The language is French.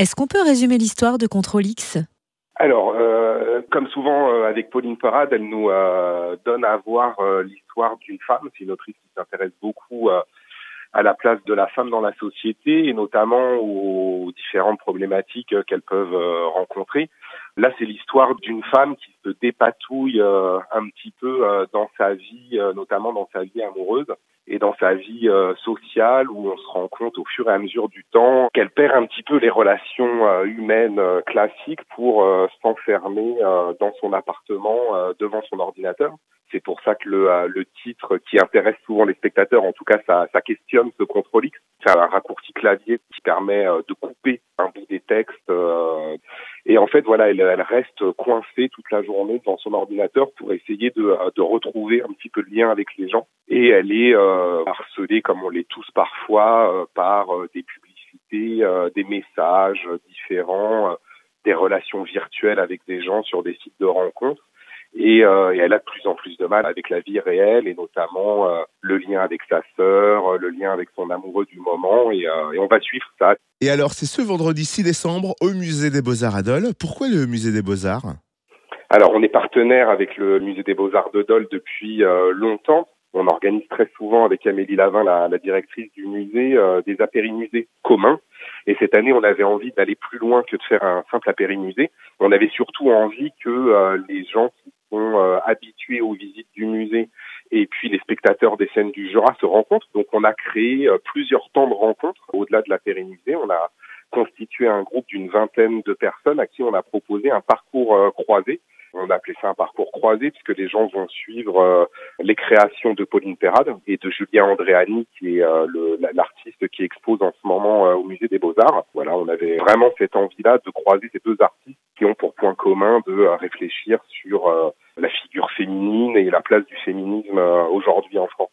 Est-ce qu'on peut résumer l'histoire de Contrôle X? Alors, euh, comme souvent euh, avec Pauline Parade, elle nous euh, donne à voir l'histoire d'une femme. C'est une autrice qui s'intéresse beaucoup à la place de la femme dans la société et notamment aux différentes problématiques qu'elles peuvent rencontrer. Là, c'est l'histoire d'une femme qui se dépatouille un petit peu dans sa vie, notamment dans sa vie amoureuse et dans sa vie euh, sociale où on se rend compte au fur et à mesure du temps qu'elle perd un petit peu les relations euh, humaines euh, classiques pour s'enfermer dans son appartement devant son ordinateur. C'est pour ça que le, le, titre qui intéresse souvent les spectateurs, en tout cas ça, ça questionne ce contrôle X. C'est un raccourci clavier qui permet de couper un bout des textes. et en fait, voilà, elle, elle, reste coincée toute la journée devant son ordinateur pour essayer de, de retrouver un petit peu de lien avec les gens. Et elle est euh, harcelée, comme on l'est tous parfois, euh, par euh, des publicités, des messages différents, des relations virtuelles avec des gens sur des sites de rencontres. Et, et, elle a de plus en plus de mal avec la vie réelle et notamment le lien avec sa sœur, le lien avec son amoureux du moment et, et on va suivre ça. Et alors c'est ce vendredi 6 décembre au musée des Beaux-Arts à Dole. Pourquoi le musée des Beaux-Arts? Alors on est partenaire avec le musée des Beaux-Arts de Dole depuis longtemps on organise très souvent avec Amélie Lavin, la, la directrice du musée, euh, des apérimusées communs. Et cette année, on avait envie d'aller plus loin que de faire un simple apérimusée. On avait surtout envie que euh, les gens sont euh, habitués aux visites du musée et puis les spectateurs des scènes du Jura se rencontrent. Donc on a créé plusieurs temps de rencontres au-delà de l'apérimusée. On a constitué un groupe d'une vingtaine de personnes à qui on a proposé un parcours croisé on a appelé ça un parcours croisé puisque les gens vont suivre euh, les créations de Pauline Perrade et de Julien Andréani qui est euh, l'artiste qui expose en ce moment euh, au musée des Beaux-Arts. Voilà, on avait vraiment cette envie-là de croiser ces deux artistes qui ont pour point commun de réfléchir sur la figure féminine et la place du féminisme aujourd'hui en France.